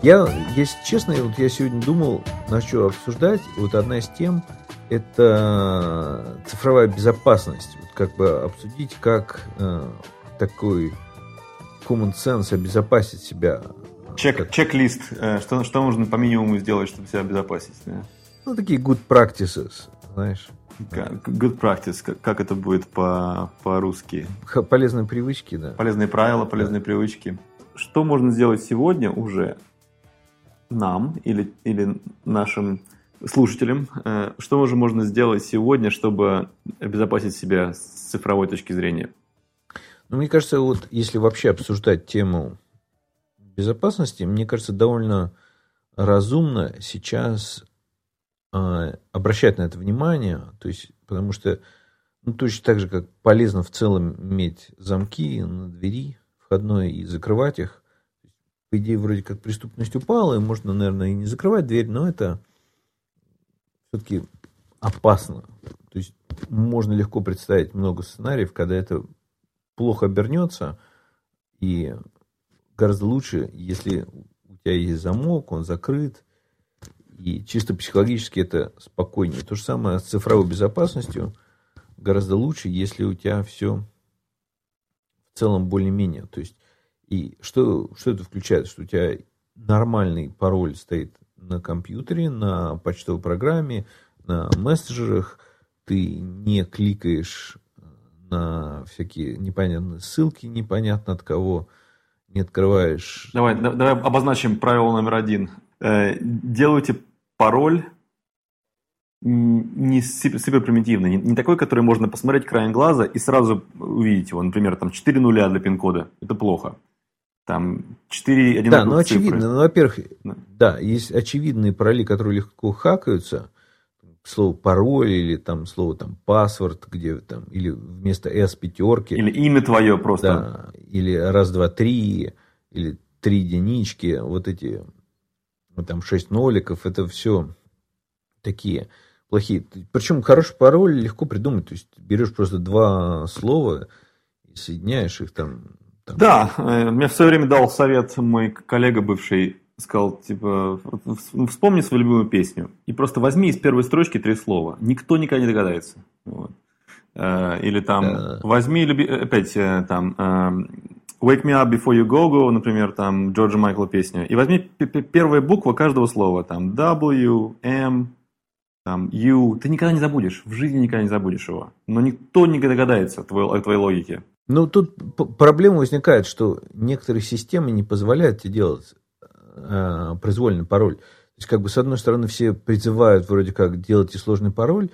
Я, если честно, вот я сегодня думал, на что обсуждать. Вот одна из тем – это цифровая безопасность. Вот как бы обсудить, как э, такой common sense обезопасить себя. Чек, чек-лист. Э, что, что нужно по минимуму сделать, чтобы себя обезопасить? Да? Ну, такие good practices, знаешь. Good practice, как, как это будет по, по-русски? Полезные привычки, да. Полезные правила, полезные да. привычки. Что можно сделать сегодня уже, нам или, или нашим слушателям, э, что уже можно сделать сегодня, чтобы обезопасить себя с цифровой точки зрения? Ну, мне кажется, вот если вообще обсуждать тему безопасности, мне кажется, довольно разумно сейчас э, обращать на это внимание, то есть, потому что ну, точно так же, как полезно в целом иметь замки на двери входной и закрывать их, по идее, вроде как преступность упала, и можно, наверное, и не закрывать дверь, но это все-таки опасно. То есть можно легко представить много сценариев, когда это плохо обернется, и гораздо лучше, если у тебя есть замок, он закрыт, и чисто психологически это спокойнее. То же самое с цифровой безопасностью. Гораздо лучше, если у тебя все в целом более-менее. То есть и что, что это включает? Что у тебя нормальный пароль стоит на компьютере, на почтовой программе, на мессенджерах, ты не кликаешь на всякие непонятные ссылки, непонятно от кого, не открываешь. Давай, давай обозначим правило номер один. Э, делайте пароль не супер примитивный, не такой, который можно посмотреть краем глаза и сразу увидеть его. Например, там 4 нуля для пин-кода. Это плохо. Там 4 одинаковых Да, ну очевидно. Ну, во-первых, да. да, есть очевидные пароли, которые легко хакаются. Слово пароль или там слово там паспорт, где там, или вместо S пятерки. Или имя твое просто. Да, или раз, два, три, или три единички, вот эти, ну, там шесть ноликов, это все такие плохие. Причем хороший пароль легко придумать. То есть берешь просто два слова и соединяешь их там там. Да, э, мне в свое время дал совет мой коллега бывший, сказал, типа, вспомни свою любимую песню и просто возьми из первой строчки три слова. Никто никогда не догадается. Вот. Э, или там, да. возьми, опять, э, там, Wake Me Up Before You Go Go, например, там, Джорджа Майкла песня, и возьми первая буква каждого слова, там, W, M, там, U, ты никогда не забудешь, в жизни никогда не забудешь его. Но никто не догадается о твоей, о твоей логике. Ну, тут проблема возникает, что некоторые системы не позволяют тебе делать э, произвольный пароль. То есть, как бы, с одной стороны, все призывают вроде как делать и сложный пароль,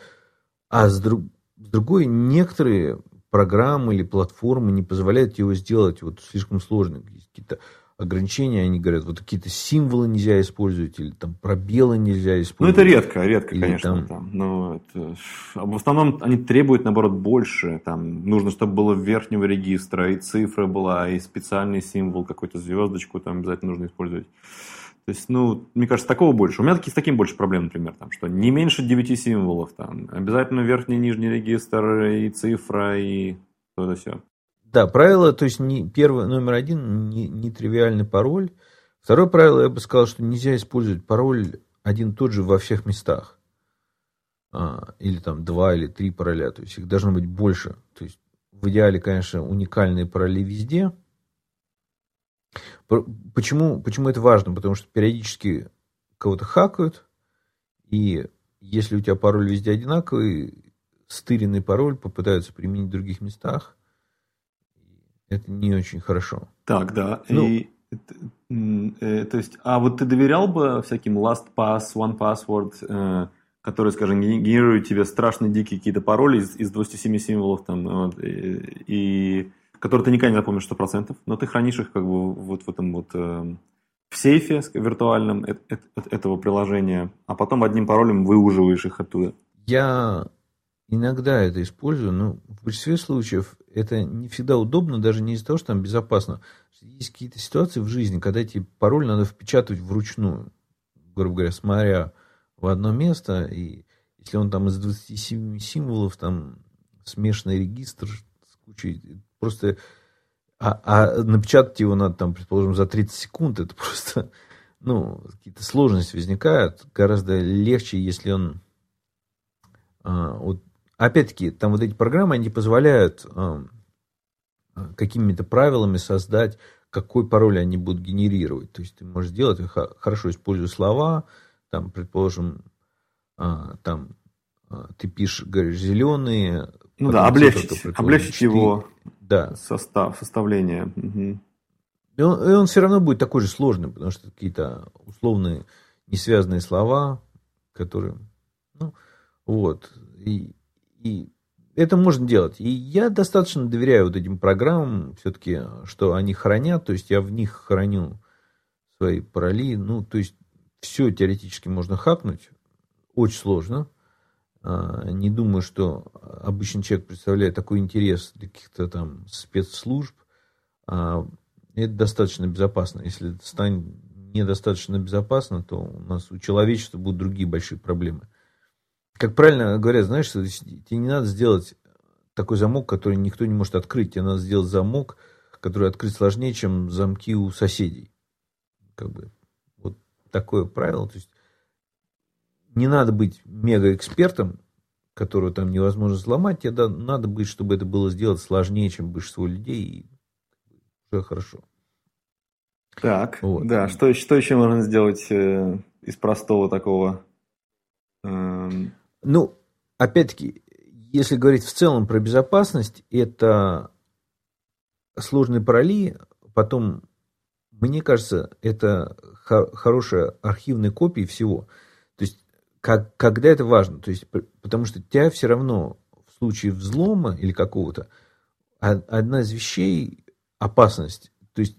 а с, друг, с другой, некоторые программы или платформы не позволяют его сделать вот слишком сложным. Есть какие-то ограничения, они говорят, вот какие-то символы нельзя использовать, или там пробелы нельзя использовать. Ну, это редко, редко, или конечно. Там... Там, но это... В основном они требуют, наоборот, больше. Там нужно, чтобы было верхнего регистра, и цифра была, и специальный символ, какую-то звездочку там обязательно нужно использовать. То есть, ну, мне кажется, такого больше. У меня таки, с таким больше проблем, например, там, что не меньше 9 символов, там, обязательно верхний и нижний регистр, и цифра, и то это все. Да, правило, то есть не, первый, номер один, не, не пароль. Второе правило, я бы сказал, что нельзя использовать пароль один тот же во всех местах. А, или там два или три пароля, то есть их должно быть больше. То есть в идеале, конечно, уникальные пароли везде. Почему, почему это важно? Потому что периодически кого-то хакают, и если у тебя пароль везде одинаковый, стыренный пароль попытаются применить в других местах – это не очень хорошо. Так, да. Ну, и, э, то есть, а вот ты доверял бы всяким LastPass, OnePassword, э, которые, скажем, генерируют тебе страшные дикие какие-то пароли из, из 27 символов, там, вот, и, и которые ты никогда не запомнишь 100%, но ты хранишь их как бы вот в этом вот э, в сейфе виртуальном э, э, этого приложения, а потом одним паролем выуживаешь их оттуда. Я иногда это использую, но в большинстве случаев это не всегда удобно, даже не из-за того, что там безопасно. Есть какие-то ситуации в жизни, когда эти пароль надо впечатывать вручную, грубо говоря, смотря в одно место, и если он там из 27 символов, там смешанный регистр с кучей, просто... А, а напечатать его надо, там, предположим, за 30 секунд, это просто ну, какие-то сложности возникают, гораздо легче, если он... А, вот, опять-таки, там вот эти программы, они позволяют а, какими-то правилами создать, какой пароль они будут генерировать. То есть ты можешь сделать, хорошо используя слова, там, предположим, а, там ты пишешь, говоришь, зеленые. Ну да, облегчить, облегчить его да. состав, составление. Угу. И он, и он все равно будет такой же сложный, потому что какие-то условные несвязанные слова, которые, ну, вот, и, и это можно делать. И я достаточно доверяю вот этим программам, все-таки, что они хранят, то есть я в них храню свои пароли, ну, то есть все теоретически можно хакнуть, очень сложно. А, не думаю, что обычный человек представляет такой интерес для каких-то там спецслужб. А, это достаточно безопасно. Если это станет недостаточно безопасно, то у нас у человечества будут другие большие проблемы. Как правильно говорят, знаешь, что тебе не надо сделать такой замок, который никто не может открыть. Тебе надо сделать замок, который открыть сложнее, чем замки у соседей. Как бы вот такое правило. То есть не надо быть мега-экспертом, которого там невозможно взломать. Тебе надо быть, чтобы это было сделать сложнее, чем большинство людей, и уже хорошо. Так, вот. да, что, что еще можно сделать э, из простого такого? Ну, опять-таки, если говорить в целом про безопасность, это сложные пароли, потом, мне кажется, это хорошая архивная копия всего. То есть, как, когда это важно, то есть, потому что тебя все равно в случае взлома или какого-то, одна из вещей опасность. То есть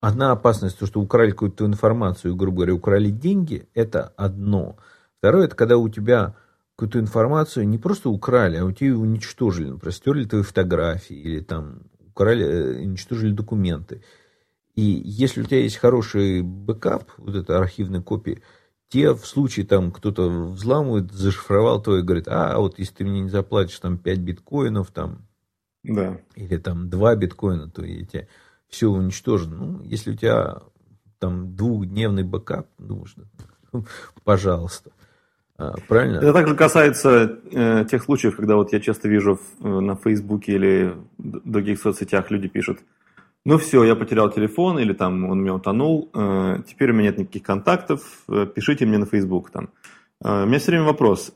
одна опасность, то, что украли какую-то информацию, грубо говоря, украли деньги, это одно. Второе, это когда у тебя какую-то информацию не просто украли, а у тебя ее уничтожили. Например, стерли твои фотографии или там украли, э, уничтожили документы. И если у тебя есть хороший бэкап, вот эта архивная копия, те в случае там кто-то взламывает, зашифровал то и говорит, а вот если ты мне не заплатишь там 5 биткоинов, там да. или там 2 биткоина, то я тебе все уничтожено. Ну, если у тебя там двухдневный бэкап, ну, пожалуйста. А, правильно? Это также касается э, тех случаев, когда вот я часто вижу в, э, на Фейсбуке или других соцсетях люди пишут, ну все, я потерял телефон или там он у меня утонул, э, теперь у меня нет никаких контактов, э, пишите мне на Facebook там. Э, у меня все время вопрос,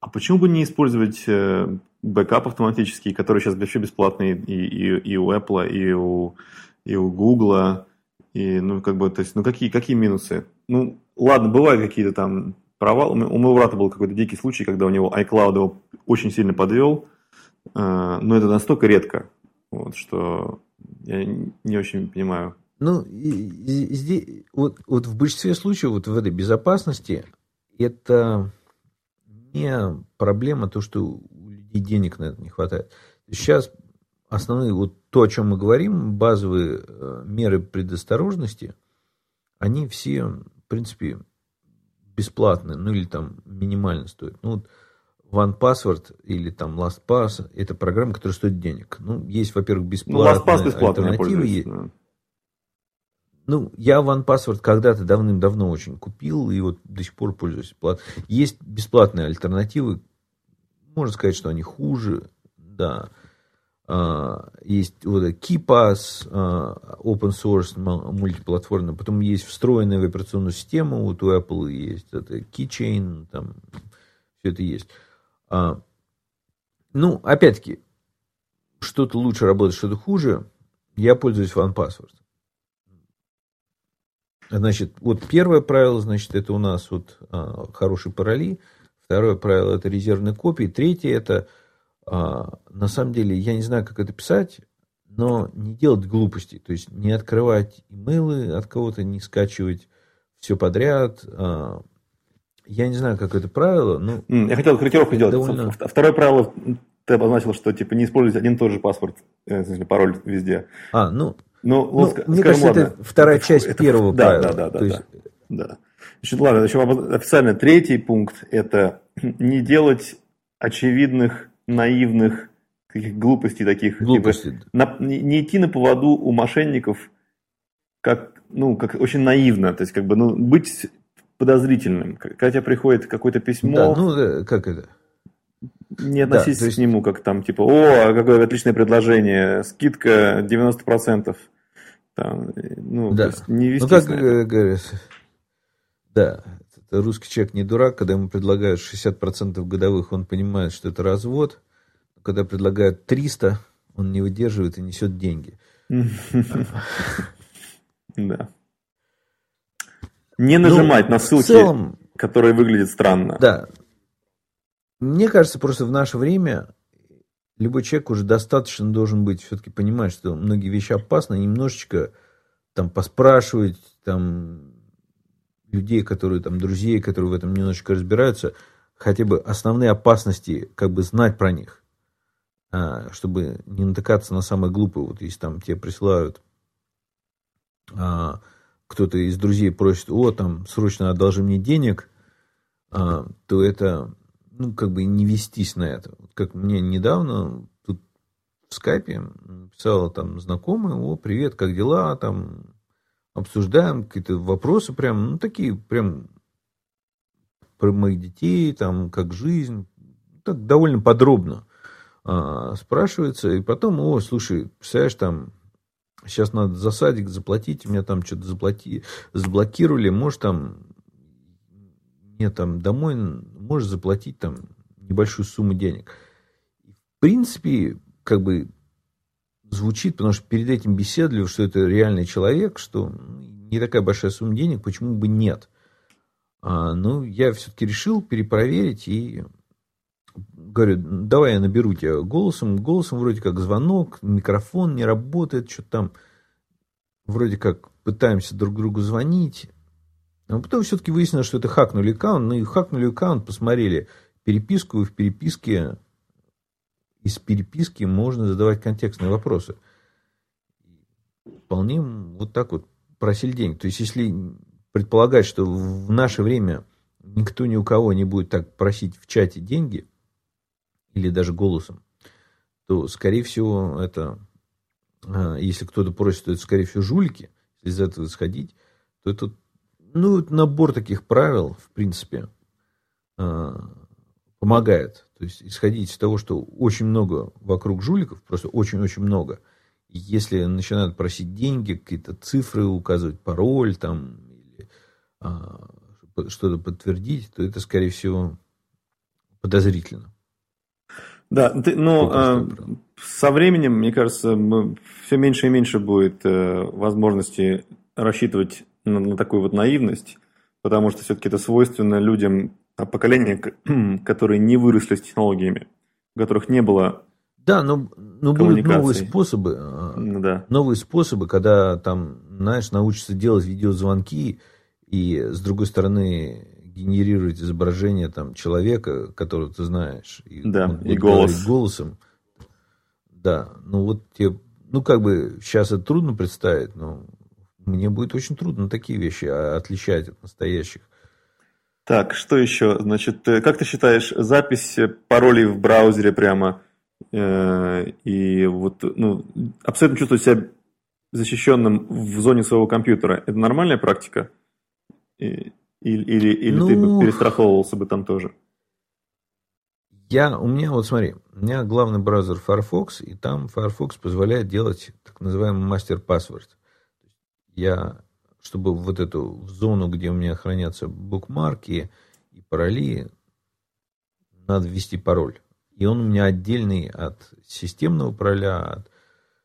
а почему бы не использовать э, бэкап автоматический, который сейчас вообще бесплатный и, и, и у Apple, и у, и у Google, и, ну, как бы, то есть, ну, какие, какие минусы? Ну, ладно, бывают какие-то там провалы. У моего брата был какой-то дикий случай, когда у него iCloud его очень сильно подвел, э, но это настолько редко, вот, что я не очень понимаю. Ну, здесь, вот, вот в большинстве случаев, вот в этой безопасности, это не проблема то, что у людей денег на это не хватает. Сейчас основные, вот то, о чем мы говорим, базовые э, меры предосторожности, они все, в принципе, бесплатные, ну или там минимально стоят. Ну, вот OnePassword или там LastPass – это программа, которая стоит денег. Ну, есть, во-первых, бесплатные ну, альтернативы. Есть. Ну, я OnePassword когда-то давным-давно очень купил, и вот до сих пор пользуюсь. Есть бесплатные альтернативы. Можно сказать, что они хуже, да. А, есть вот KeePass, а, open source, мультиплатформенный. Потом есть встроенная в операционную систему, вот у Apple есть это Keychain, там все это есть. А, ну, опять-таки, что-то лучше работает, что-то хуже. Я пользуюсь OnePassword. Значит, вот первое правило, значит, это у нас вот хорошие пароли. Второе правило – это резервные копии. Третье – это, на самом деле, я не знаю, как это писать, но не делать глупостей. То есть, не открывать имейлы от кого-то, не скачивать все подряд. А, я не знаю, как это правило, но... Я хотел корректировку сделать. Довольно... Второе правило, ты обозначил, что типа не использовать один и тот же паспорт, э, пароль везде. А, ну, ну, ну вот, мне кажется, ладно, это вторая часть это, первого да, правила. Да, да, да, есть... да, да. Значит, ладно, еще официально третий пункт – это не делать очевидных, наивных каких глупостей таких. Глупости. Типа, на, не, не идти на поводу у мошенников как, ну, как очень наивно, то есть, как бы, ну, быть подозрительным. Когда тебе приходит какое-то письмо... Да, ну, как это? Не относись да, есть... к нему как там, типа, о, какое отличное предложение, скидка 90%. Там, ну, да. не вести ну, как говорят, да, русский человек не дурак, когда ему предлагают 60% годовых, он понимает, что это развод. Когда предлагают 300, он не выдерживает и несет деньги. Да. Не нажимать ну, на ссылки, которые выглядят странно. Да. Мне кажется, просто в наше время любой человек уже достаточно должен быть, все-таки понимать, что многие вещи опасны, немножечко там поспрашивать, там людей, которые там, друзей, которые в этом немножечко разбираются, хотя бы основные опасности, как бы знать про них, а, чтобы не натыкаться на самое глупое. Вот если там тебе присылают а, кто-то из друзей просит, о, там, срочно одолжи мне денег, а, то это, ну, как бы не вестись на это. Как мне недавно тут в скайпе писала там знакомая, о, привет, как дела, там, обсуждаем какие-то вопросы прям, ну, такие прям про моих детей, там, как жизнь, так довольно подробно а, спрашивается, и потом, о, слушай, представляешь, там, сейчас надо за садик заплатить, меня там что-то заплати, заблокировали, может там, мне там домой, можешь заплатить там небольшую сумму денег. В принципе, как бы звучит, потому что перед этим беседовали, что это реальный человек, что не такая большая сумма денег, почему бы нет. А, ну, я все-таки решил перепроверить и говорю, давай я наберу тебя голосом. Голосом вроде как звонок, микрофон не работает, что там вроде как пытаемся друг другу звонить. А потом все-таки выяснилось, что это хакнули аккаунт. Ну и хакнули аккаунт, посмотрели переписку, и в переписке из переписки можно задавать контекстные вопросы. Вполне вот так вот просили денег. То есть, если предполагать, что в наше время никто ни у кого не будет так просить в чате деньги, или даже голосом, то, скорее всего, это, а, если кто-то просит, то это, скорее всего, жулики, если из этого исходить, то это, ну, набор таких правил, в принципе, а, помогает. То есть, исходить из того, что очень много вокруг жуликов, просто очень-очень много, если начинают просить деньги, какие-то цифры указывать, пароль там, или а, что-то подтвердить, то это, скорее всего, подозрительно. Да, ты, ну, э, со временем, мне кажется, все меньше и меньше будет э, возможности рассчитывать на, на такую вот наивность, потому что все-таки это свойственно людям а, поколения, которые не выросли с технологиями, у которых не было да, но, но будут новые способы. А, ну да. Новые способы, когда там, знаешь, научатся делать видеозвонки, и с другой стороны генерировать изображение там, человека, которого ты знаешь. И, да, и голос. голосом. Да, ну вот тебе, ну как бы сейчас это трудно представить, но мне будет очень трудно такие вещи отличать от настоящих. Так, что еще? Значит, э, как ты считаешь, запись паролей в браузере прямо э, и вот, ну, абсолютно чувствовать себя защищенным в зоне своего компьютера, это нормальная практика? Или, или, или ну, ты бы перестраховывался бы там тоже? Я, у меня, вот смотри, у меня главный браузер Firefox, и там Firefox позволяет делать так называемый мастер-паспорт. Я, чтобы вот эту зону, где у меня хранятся букмарки и пароли, надо ввести пароль. И он у меня отдельный от системного пароля, от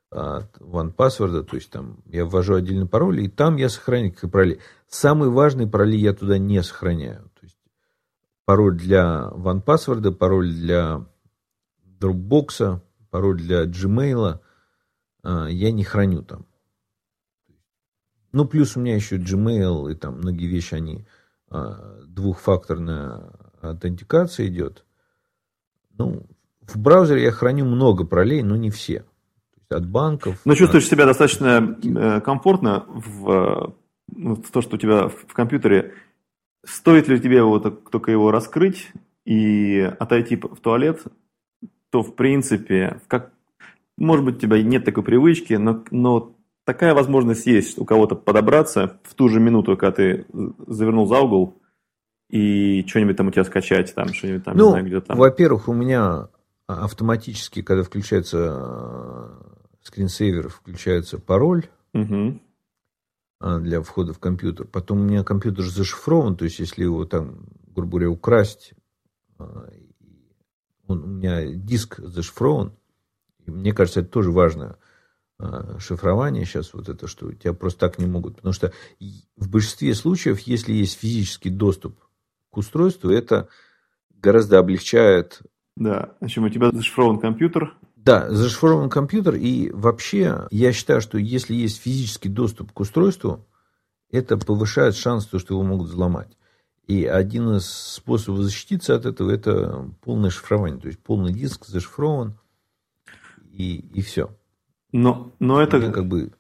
от OnePassword, то есть там я ввожу отдельный пароль, и там я сохраняю как пароли. Самые важные пароли я туда не сохраняю. То есть пароль для OnePassword, пароль для Dropbox, пароль для Gmail а, я не храню там. Ну, плюс у меня еще Gmail и там многие вещи, они а, двухфакторная аутентикация идет. Ну, в браузере я храню много паролей, но не все от банков. Но чувствуешь от... себя достаточно э, комфортно в, ну, в то, что у тебя в компьютере. Стоит ли тебе вот только его раскрыть и отойти в туалет, то в принципе, как, может быть, у тебя нет такой привычки, но, но такая возможность есть у кого-то подобраться в ту же минуту, когда ты завернул за угол, и что-нибудь там у тебя скачать, там что-нибудь там, ну, не знаю, где там. Во-первых, у меня автоматически, когда включается э, скринсейвер, включается пароль угу. для входа в компьютер. Потом у меня компьютер зашифрован, то есть если его там, грубо говоря, украсть, э, он, у меня диск зашифрован, и мне кажется, это тоже важно шифрование сейчас, вот это, что тебя просто так не могут. Потому что в большинстве случаев, если есть физический доступ к устройству, это гораздо облегчает. Да, в общем, у тебя зашифрован компьютер. Да, зашифрован компьютер, и вообще я считаю, что если есть физический доступ к устройству, это повышает шанс, то, что его могут взломать. И один из способов защититься от этого это полное шифрование. То есть полный диск зашифрован, и, и все. Но, но это как бы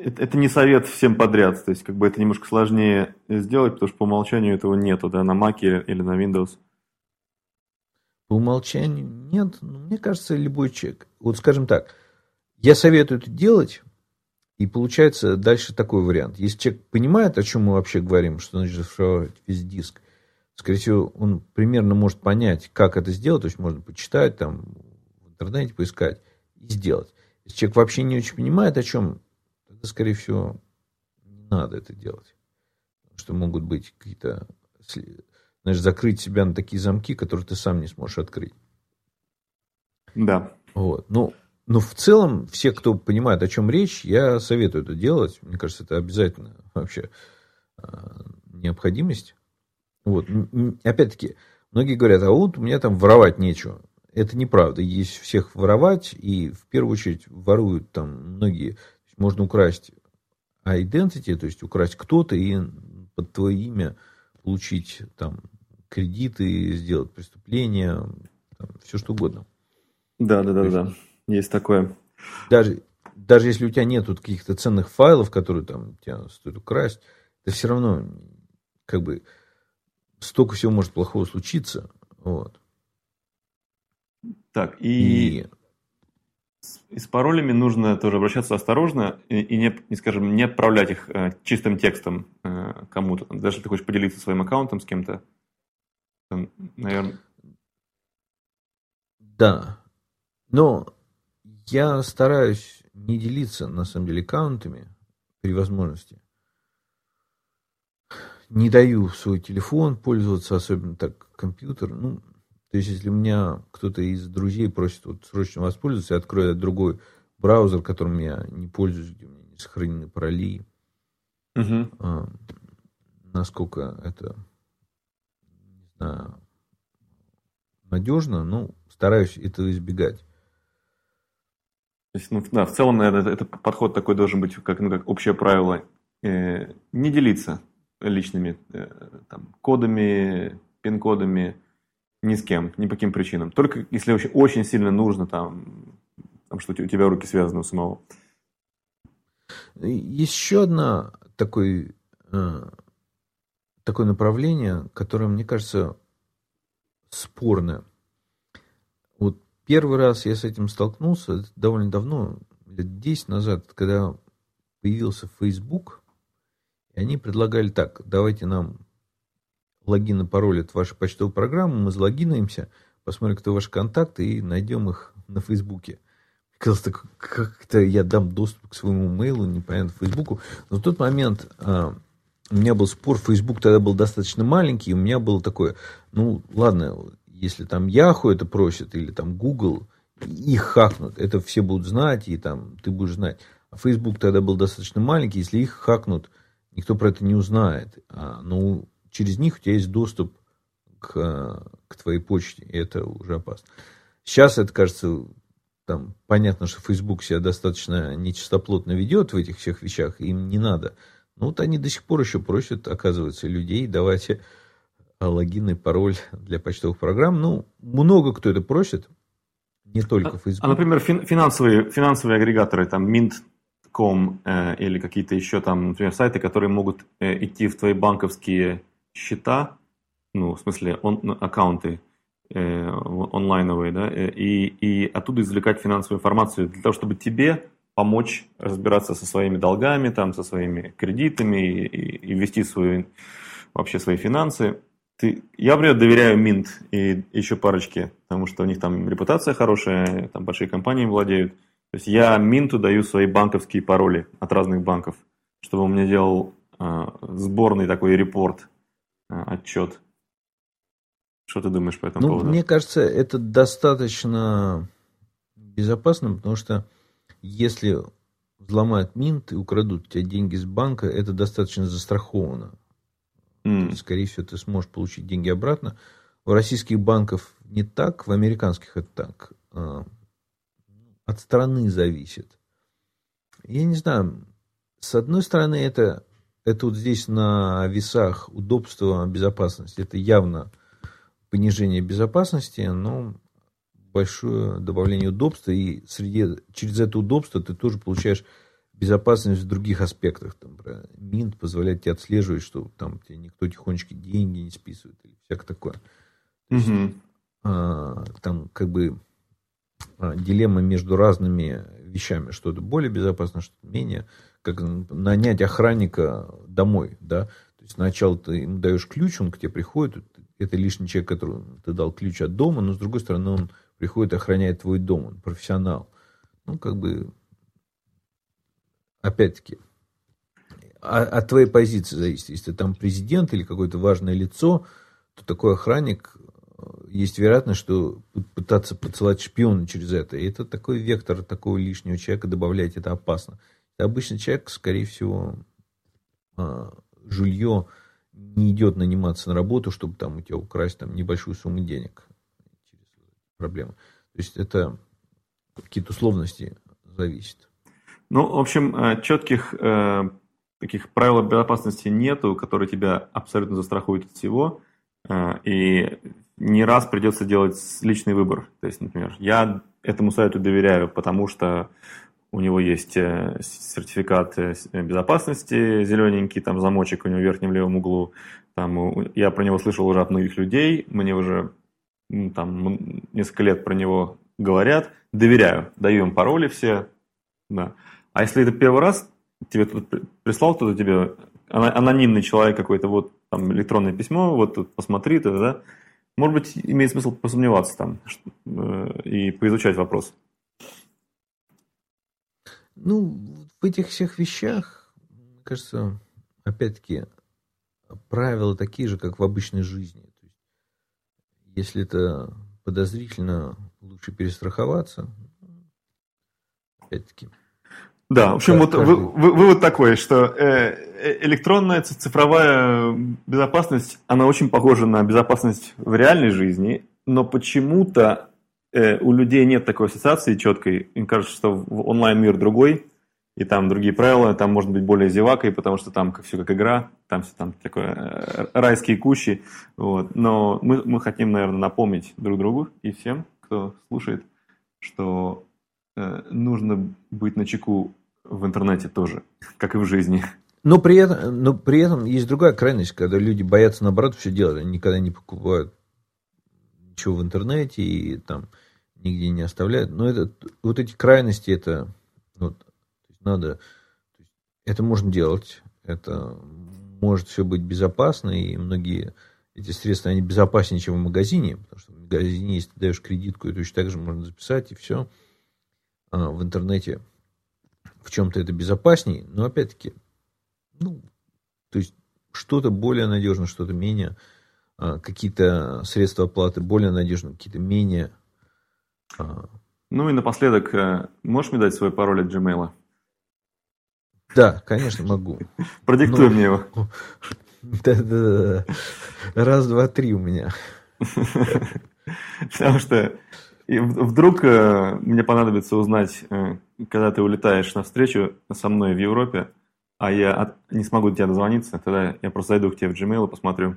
это, это не совет всем подряд. То есть, как бы это немножко сложнее сделать, потому что по умолчанию этого нету, да, на Mac или, или на Windows. По умолчанию нет. Но мне кажется, любой человек. Вот скажем так, я советую это делать, и получается дальше такой вариант. Если человек понимает, о чем мы вообще говорим, что значит зашифровать весь диск, скорее всего, он примерно может понять, как это сделать, то есть можно почитать, там, в интернете поискать и сделать. Если человек вообще не очень понимает, о чем тогда, скорее всего, не надо это делать. Потому что могут быть какие-то, знаешь, закрыть себя на такие замки, которые ты сам не сможешь открыть. Да. Вот. Ну, но в целом, все, кто понимает, о чем речь, я советую это делать. Мне кажется, это обязательно вообще а, необходимость. Вот. Опять-таки, многие говорят, а вот у меня там воровать нечего. Это неправда. Есть всех воровать, и в первую очередь воруют там многие можно украсть identity, то есть украсть кто-то и под твое имя получить там кредиты, сделать преступление, там, все что угодно. Да, да, да, есть, да. Есть такое. Даже, даже если у тебя нет каких-то ценных файлов, которые там тебя стоит украсть, это все равно как бы столько всего может плохого случиться. Вот. Так, и, и с паролями нужно тоже обращаться осторожно и, и не, не, скажем, не отправлять их э, чистым текстом э, кому-то. Даже если ты хочешь поделиться своим аккаунтом с кем-то, наверное... Да. Но я стараюсь не делиться, на самом деле, аккаунтами при возможности. Не даю свой телефон пользоваться, особенно так компьютер. Ну, то есть, если у меня кто-то из друзей просит вот срочно воспользоваться, я открою другой браузер, которым я не пользуюсь, где у меня не сохранены пароли. Угу. А, насколько это, не знаю, надежно, ну, стараюсь этого избегать. То есть, ну, да, в целом, наверное, это, это подход такой должен быть, как, ну, как общее правило, э, не делиться личными э, там, кодами, пин-кодами, ни с кем, ни по каким причинам. Только если очень, очень сильно нужно, там, там, что у тебя руки связаны у самого. Еще одно такое, э, такое направление, которое, мне кажется, спорное. Вот первый раз я с этим столкнулся довольно давно, лет 10 назад, когда появился Facebook, и они предлагали так, давайте нам логин и пароль от вашей почтовой программы, мы залогинаемся, посмотрим, кто ваши контакты, и найдем их на Фейсбуке. Казалось, так, как-то я дам доступ к своему мейлу, непонятно, Фейсбуку. Но в тот момент а, у меня был спор, Фейсбук тогда был достаточно маленький, и у меня было такое, ну, ладно, если там Yahoo это просит, или там Google, их хакнут, это все будут знать, и там ты будешь знать. А Facebook тогда был достаточно маленький, если их хакнут, никто про это не узнает. А, ну, через них у тебя есть доступ к, к твоей почте, и это уже опасно. Сейчас это кажется, там, понятно, что Facebook себя достаточно нечистоплотно ведет в этих всех вещах, им не надо. Но вот они до сих пор еще просят, оказывается, людей, давайте логин и пароль для почтовых программ. Ну, много кто это просит, не только Facebook. А, а например, финансовые, финансовые агрегаторы, там, Mint.com э, или какие-то еще там, например, сайты, которые могут э, идти в твои банковские счета, ну, в смысле, он, ну, аккаунты э, онлайновые, да, э, и, и оттуда извлекать финансовую информацию для того, чтобы тебе помочь разбираться со своими долгами, там, со своими кредитами и, и вести свою, вообще свои финансы. Ты, я, например, доверяю Mint и еще парочке, потому что у них там репутация хорошая, там большие компании владеют. То есть я Минту даю свои банковские пароли от разных банков, чтобы он мне делал э, сборный такой репорт, отчет. Что ты думаешь по этому ну, поводу? Мне кажется, это достаточно безопасно, потому что если взломают Минт и украдут у тебя деньги с банка, это достаточно застраховано. Mm. Скорее всего, ты сможешь получить деньги обратно. У российских банков не так, в американских это так. А, от страны зависит. Я не знаю, с одной стороны, это, это вот здесь на весах удобства, безопасности. Это явно понижение безопасности, но большое добавление удобства, и среди, через это удобство ты тоже получаешь безопасность в других аспектах. Там, Минт позволяет тебе отслеживать, что там тебе никто тихонечко деньги не списывает или всякое такое. То есть, угу. а, там как бы а, дилемма между разными вещами. Что-то более безопасно, что-то менее. Как нанять охранника домой, да. То есть сначала ты ему даешь ключ, он к тебе приходит, это лишний человек, которому ты дал ключ от дома, но с другой стороны он приходит охраняет твой дом, он профессионал. Ну, как бы опять-таки, от твоей позиции зависит. Если ты там президент или какое-то важное лицо, то такой охранник, э, есть вероятность, что пытаться поцелать шпиона через это. И это такой вектор такого лишнего человека добавлять, это опасно. Обычный человек, скорее всего, а, жулье не идет наниматься на работу, чтобы там у тебя украсть там небольшую сумму денег. Проблема. То есть это какие-то условности зависит. Ну, в общем, э, четких э, таких правил безопасности нету, которые тебя абсолютно застрахуют от всего. Э, и не раз придется делать личный выбор. То есть, например, я этому сайту доверяю, потому что у него есть сертификат безопасности зелененький, там замочек у него в верхнем левом углу. Там, я про него слышал уже от многих людей, мне уже там несколько лет про него говорят. Доверяю, даю им пароли все. Да. А если это первый раз, тебе тут прислал кто-то тебе, анонимный человек какой-то, вот там электронное письмо, вот тут посмотри, это, да, может быть, имеет смысл посомневаться там э, и поизучать вопрос. Ну, в этих всех вещах, мне кажется, опять-таки, правила такие же, как в обычной жизни. То есть, если это подозрительно, лучше перестраховаться. Опять-таки. Да, в общем, вот вы, вы, вывод такой, что э, э, электронная цифровая безопасность, она очень похожа на безопасность в реальной жизни, но почему-то э, у людей нет такой ассоциации четкой. Им кажется, что онлайн-мир другой, и там другие правила, там можно быть более зевакой, потому что там все как игра, там все там такое э, райские кущи. Вот. Но мы, мы хотим, наверное, напомнить друг другу и всем, кто слушает, что э, нужно быть на чеку в интернете тоже, как и в жизни. Но при этом, но при этом есть другая крайность, когда люди боятся наоборот все делать. Они никогда не покупают ничего в интернете и там нигде не оставляют. Но это, вот эти крайности, это вот, надо, это можно делать, это может все быть безопасно, и многие эти средства, они безопаснее, чем в магазине, потому что в магазине, если ты даешь кредитку, и точно так же можно записать, и все. А в интернете в чем-то это безопаснее, но опять-таки, ну, то есть что-то более надежно, что-то менее, какие-то средства оплаты более надежны, какие-то менее. А. Ну и напоследок, э, можешь мне дать свой пароль от Gmail? Да, конечно, могу. Продиктуй но... мне его. Да-да-да. Раз, два, три у меня. Потому что вдруг э, мне понадобится узнать, э, когда ты улетаешь на встречу со мной в Европе, а я не смогу до тебя дозвониться, тогда я просто зайду к тебе в Gmail и посмотрю.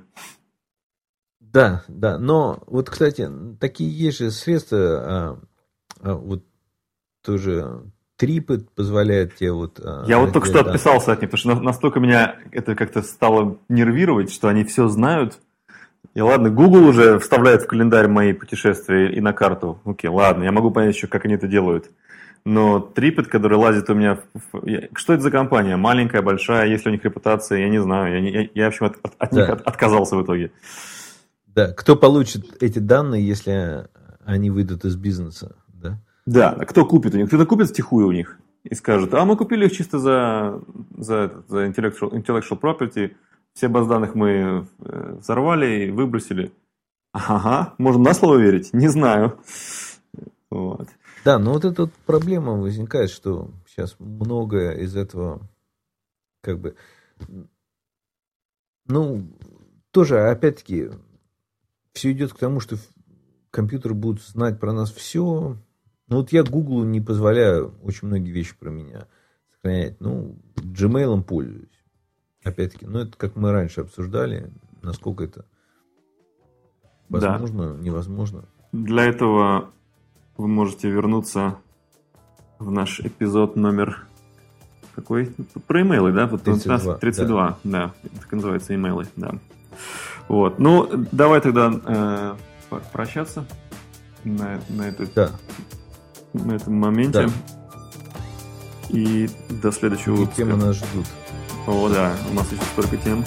Да, да, но вот, кстати, такие есть же средства, а, а, вот тоже трипы позволяют тебе вот... А, я вот только что отписался от них, потому что настолько меня это как-то стало нервировать, что они все знают, и ладно, Google уже вставляет в календарь мои путешествия и на карту. Окей, ладно, я могу понять еще, как они это делают. Но Tripit, который лазит у меня... В... Что это за компания? Маленькая, большая? Есть ли у них репутация? Я не знаю. Я, я, я в общем, от, от, от да. них от, отказался в итоге. Да, кто получит эти данные, если они выйдут из бизнеса? Да, да кто купит у них? Кто-то купит стихую у них и скажет, а мы купили их чисто за, за, за intellectual, intellectual property, все баз данных мы э, взорвали и выбросили. Ага, можно на слово верить? Не знаю. Вот. Да, но вот эта вот проблема возникает, что сейчас многое из этого как бы ну, тоже, опять-таки, все идет к тому, что компьютеры будут знать про нас все. Ну, вот я Google не позволяю очень многие вещи про меня сохранять. Ну, Gmail пользуюсь. Опять-таки, ну, это как мы раньше обсуждали, насколько это возможно, да. невозможно. Для этого вы можете вернуться в наш эпизод номер какой? Про имейлы, да? Вот 32. 32, да. да. Так называется имейлы, да. Вот. Ну, давай тогда э, прощаться на, на, этот, да. на этом моменте. Да. И до следующего выпуска. темы нас ждут. О, да, у нас еще столько тем.